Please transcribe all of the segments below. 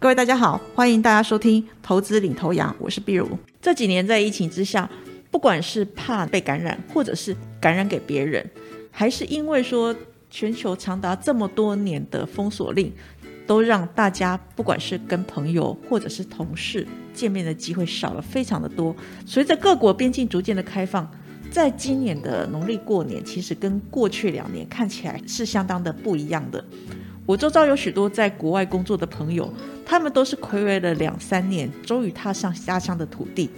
各位大家好，欢迎大家收听投资领头羊，我是碧如。这几年在疫情之下，不管是怕被感染，或者是感染给别人，还是因为说全球长达这么多年的封锁令，都让大家不管是跟朋友或者是同事见面的机会少了非常的多。随着各国边境逐渐的开放，在今年的农历过年，其实跟过去两年看起来是相当的不一样的。我周遭有许多在国外工作的朋友。他们都是暌违了两三年，终于踏上家乡的土地，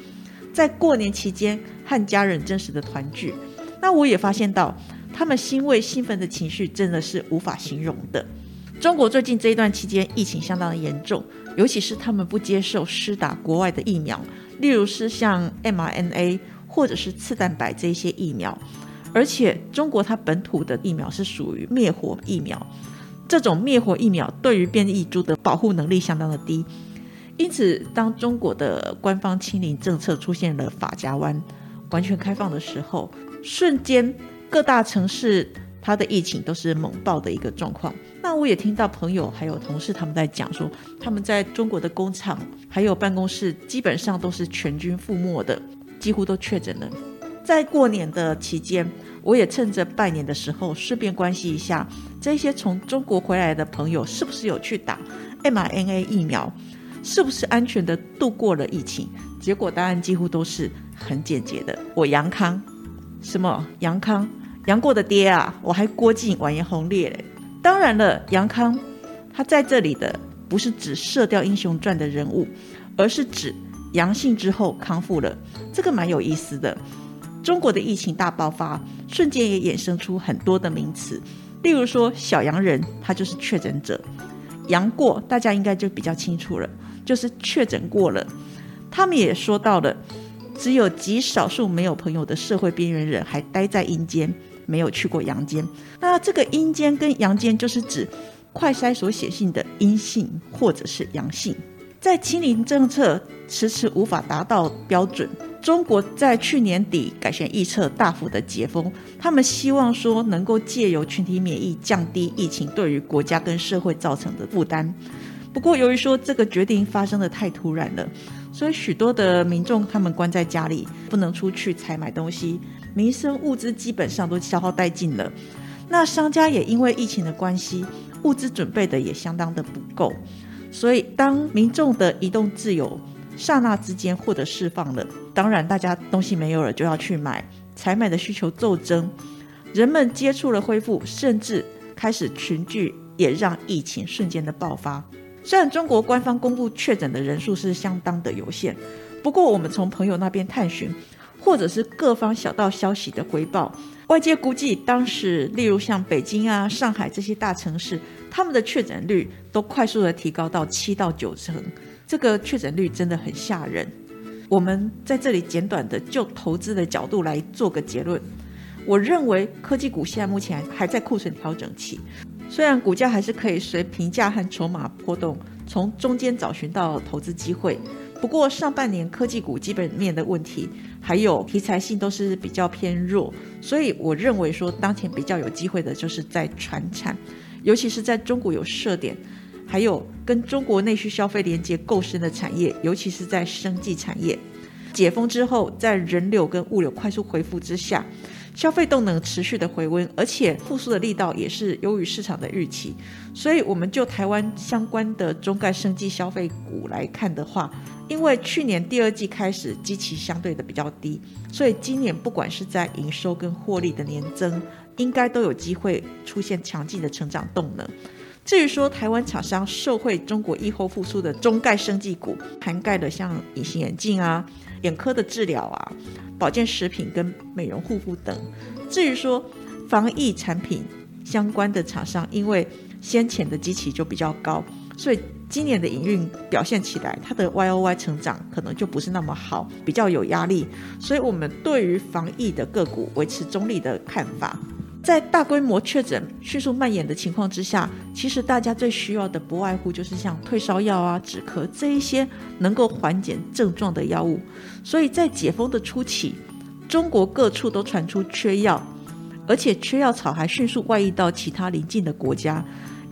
在过年期间和家人真实的团聚。那我也发现到，他们欣慰兴奋的情绪真的是无法形容的。中国最近这一段期间疫情相当的严重，尤其是他们不接受施打国外的疫苗，例如是像 mRNA 或者是次蛋白这些疫苗，而且中国它本土的疫苗是属于灭活疫苗。这种灭活疫苗对于变异株的保护能力相当的低，因此当中国的官方清零政策出现了法家湾完全开放的时候，瞬间各大城市它的疫情都是猛爆的一个状况。那我也听到朋友还有同事他们在讲说，他们在中国的工厂还有办公室基本上都是全军覆没的，几乎都确诊了。在过年的期间。我也趁着拜年的时候，顺便关心一下这些从中国回来的朋友，是不是有去打 mRNA 疫苗，是不是安全的度过了疫情？结果答案几乎都是很简洁的，我杨康。什么杨康？杨过的爹啊！我还郭靖完颜洪烈嘞。当然了，杨康他在这里的不是指《射雕英雄传》的人物，而是指阳性之后康复了。这个蛮有意思的。中国的疫情大爆发，瞬间也衍生出很多的名词，例如说小阳人，他就是确诊者；阳过，大家应该就比较清楚了，就是确诊过了。他们也说到了，只有极少数没有朋友的社会边缘人还待在阴间，没有去过阳间。那这个阴间跟阳间，就是指快筛所写信的阴性或者是阳性。在清零政策迟迟无法达到标准。中国在去年底改弦易辙，大幅的解封。他们希望说能够借由群体免疫降低疫情对于国家跟社会造成的负担。不过，由于说这个决定发生的太突然了，所以许多的民众他们关在家里，不能出去采买东西，民生物资基本上都消耗殆尽了。那商家也因为疫情的关系，物资准备的也相当的不够。所以，当民众的移动自由刹那之间获得释放了。当然，大家东西没有了就要去买，采买的需求骤增，人们接触了恢复，甚至开始群聚，也让疫情瞬间的爆发。虽然中国官方公布确诊的人数是相当的有限，不过我们从朋友那边探寻，或者是各方小道消息的回报，外界估计当时，例如像北京啊、上海这些大城市，他们的确诊率都快速的提高到七到九成，这个确诊率真的很吓人。我们在这里简短的就投资的角度来做个结论。我认为科技股现在目前还在库存调整期，虽然股价还是可以随评价和筹码波动，从中间找寻到投资机会。不过上半年科技股基本面的问题，还有题材性都是比较偏弱，所以我认为说当前比较有机会的就是在传产，尤其是在中国有设点。还有跟中国内需消费连接够深的产业，尤其是在生技产业，解封之后，在人流跟物流快速恢复之下，消费动能持续的回温，而且复苏的力道也是优于市场的预期。所以，我们就台湾相关的中概生技消费股来看的话，因为去年第二季开始基期相对的比较低，所以今年不管是在营收跟获利的年增，应该都有机会出现强劲的成长动能。至于说台湾厂商受惠中国疫后复苏的中概生技股，涵盖的像隐形眼镜啊、眼科的治疗啊、保健食品跟美容护肤等。至于说防疫产品相关的厂商，因为先前的基期就比较高，所以今年的营运表现起来，它的 Y O Y 成长可能就不是那么好，比较有压力。所以我们对于防疫的个股维持中立的看法。在大规模确诊迅速蔓延的情况之下，其实大家最需要的不外乎就是像退烧药啊、止咳这一些能够缓解症状的药物。所以在解封的初期，中国各处都传出缺药，而且缺药草还迅速外溢到其他邻近的国家。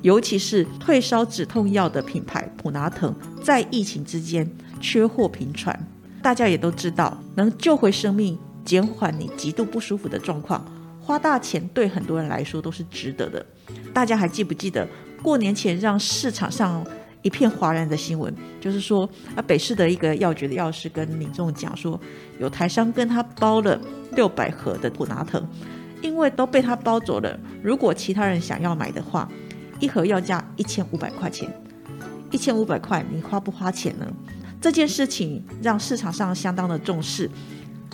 尤其是退烧止痛药的品牌普拿疼，在疫情之间缺货频传。大家也都知道，能救回生命、减缓你极度不舒服的状况，花大钱对很多人来说都是值得的。大家还记不记得过年前让市场上一片哗然的新闻？就是说，啊，北市的一个药局的药师跟民众讲说，有台商跟他包了六百盒的普拿疼，因为都被他包走了。如果其他人想要买的话，一盒要价一千五百块钱，一千五百块，你花不花钱呢？这件事情让市场上相当的重视，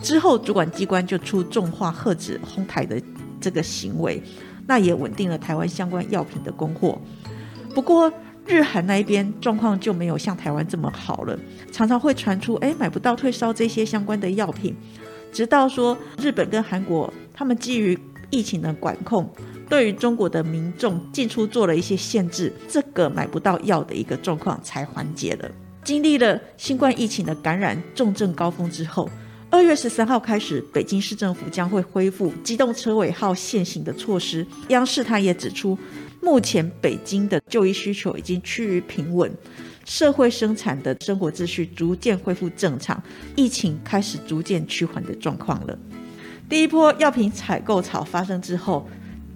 之后主管机关就出重话喝止哄抬的这个行为，那也稳定了台湾相关药品的供货。不过日韩那一边状况就没有像台湾这么好了，常常会传出哎买不到退烧这些相关的药品，直到说日本跟韩国他们基于疫情的管控，对于中国的民众进出做了一些限制，这个买不到药的一个状况才缓解了。经历了新冠疫情的感染重症高峰之后，二月十三号开始，北京市政府将会恢复机动车尾号限行的措施。央视它也指出，目前北京的就医需求已经趋于平稳，社会生产的生活秩序逐渐恢复正常，疫情开始逐渐趋缓的状况了。第一波药品采购潮发生之后，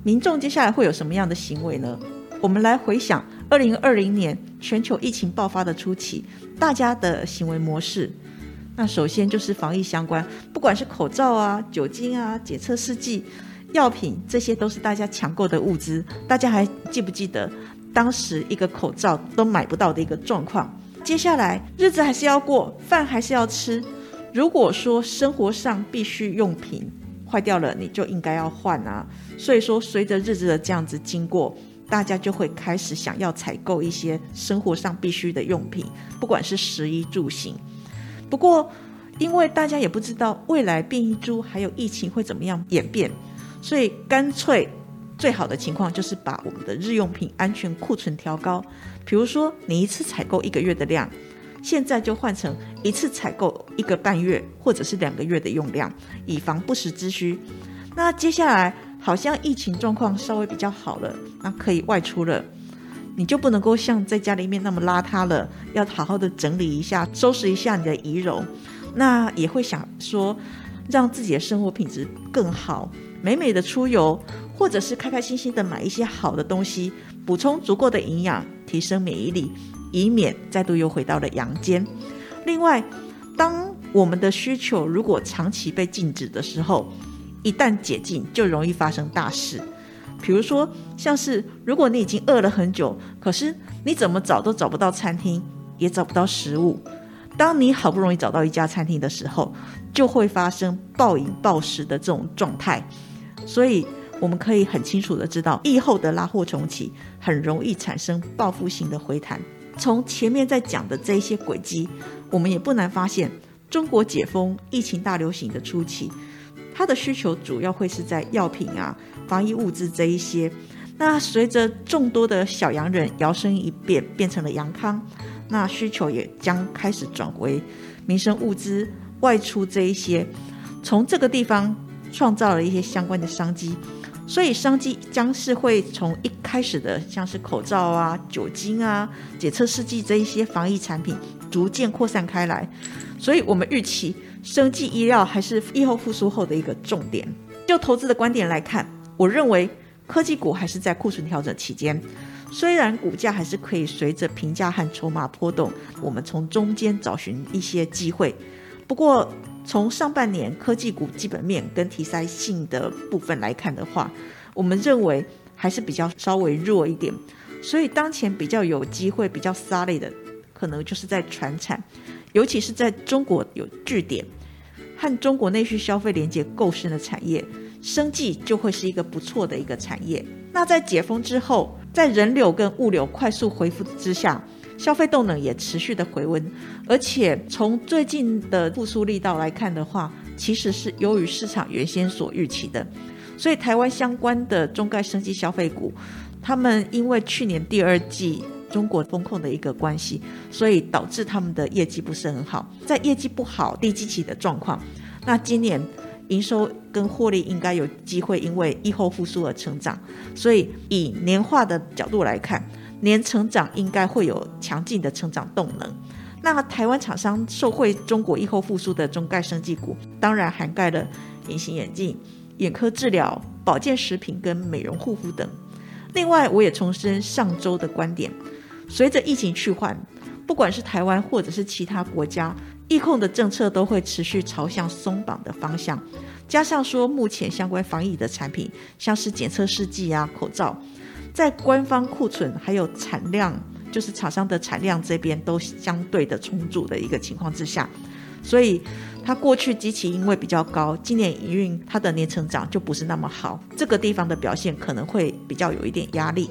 民众接下来会有什么样的行为呢？我们来回想。二零二零年全球疫情爆发的初期，大家的行为模式，那首先就是防疫相关，不管是口罩啊、酒精啊、检测试剂、药品，这些都是大家抢购的物资。大家还记不记得当时一个口罩都买不到的一个状况？接下来日子还是要过，饭还是要吃。如果说生活上必需用品坏掉了，你就应该要换啊。所以说，随着日子的这样子经过。大家就会开始想要采购一些生活上必需的用品，不管是食衣住行。不过，因为大家也不知道未来变异株还有疫情会怎么样演变，所以干脆最好的情况就是把我们的日用品安全库存调高。比如说，你一次采购一个月的量，现在就换成一次采购一个半月或者是两个月的用量，以防不时之需。那接下来。好像疫情状况稍微比较好了，那可以外出了，你就不能够像在家里面那么邋遢了，要好好的整理一下，收拾一下你的仪容。那也会想说，让自己的生活品质更好，美美的出游，或者是开开心心的买一些好的东西，补充足够的营养，提升免疫力，以免再度又回到了阳间。另外，当我们的需求如果长期被禁止的时候，一旦解禁，就容易发生大事。比如说，像是如果你已经饿了很久，可是你怎么找都找不到餐厅，也找不到食物。当你好不容易找到一家餐厅的时候，就会发生暴饮暴食的这种状态。所以，我们可以很清楚的知道，疫后的拉货重启很容易产生报复性的回弹。从前面在讲的这一些轨迹，我们也不难发现，中国解封、疫情大流行的初期。它的需求主要会是在药品啊、防疫物资这一些。那随着众多的小洋人摇身一变变成了洋康，那需求也将开始转为民生物资外出这一些，从这个地方创造了一些相关的商机。所以商机将是会从一开始的像是口罩啊、酒精啊、检测试剂这一些防疫产品，逐渐扩散开来。所以我们预期。生技医疗还是疫后复苏后的一个重点。就投资的观点来看，我认为科技股还是在库存调整期间，虽然股价还是可以随着评价和筹码波动，我们从中间找寻一些机会。不过，从上半年科技股基本面跟题材性的部分来看的话，我们认为还是比较稍微弱一点。所以，当前比较有机会、比较 solid 的，可能就是在船产。尤其是在中国有据点和中国内需消费连接够深的产业，生计就会是一个不错的一个产业。那在解封之后，在人流跟物流快速恢复之下，消费动能也持续的回温，而且从最近的复苏力道来看的话，其实是优于市场原先所预期的。所以台湾相关的中概升级消费股，他们因为去年第二季。中国风控的一个关系，所以导致他们的业绩不是很好。在业绩不好、低基期的状况，那今年营收跟获利应该有机会因为疫后复苏而成长。所以以年化的角度来看，年成长应该会有强劲的成长动能。那台湾厂商受惠中国疫后复苏的中概生技股，当然涵盖了隐形眼镜、眼科治疗、保健食品跟美容护肤等。另外，我也重申上周的观点，随着疫情去缓。不管是台湾或者是其他国家，疫控的政策都会持续朝向松绑的方向。加上说，目前相关防疫的产品，像是检测试剂啊、口罩，在官方库存还有产量，就是厂商的产量这边都相对的充足的一个情况之下，所以它过去机器因为比较高，今年营运它的年成长就不是那么好，这个地方的表现可能会比较有一点压力。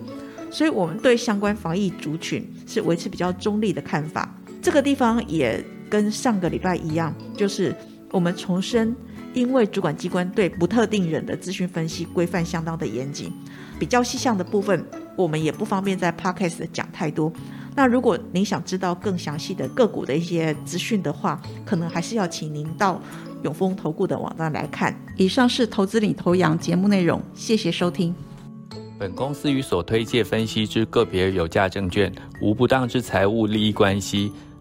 所以，我们对相关防疫族群是维持比较中立的看法。这个地方也跟上个礼拜一样，就是我们重申，因为主管机关对不特定人的资讯分析规范相当的严谨，比较细项的部分，我们也不方便在 podcast 讲太多。那如果您想知道更详细的个股的一些资讯的话，可能还是要请您到永丰投顾的网站来看。以上是投资领头羊节目内容，谢谢收听。本公司与所推介分析之个别有价证券无不当之财务利益关系。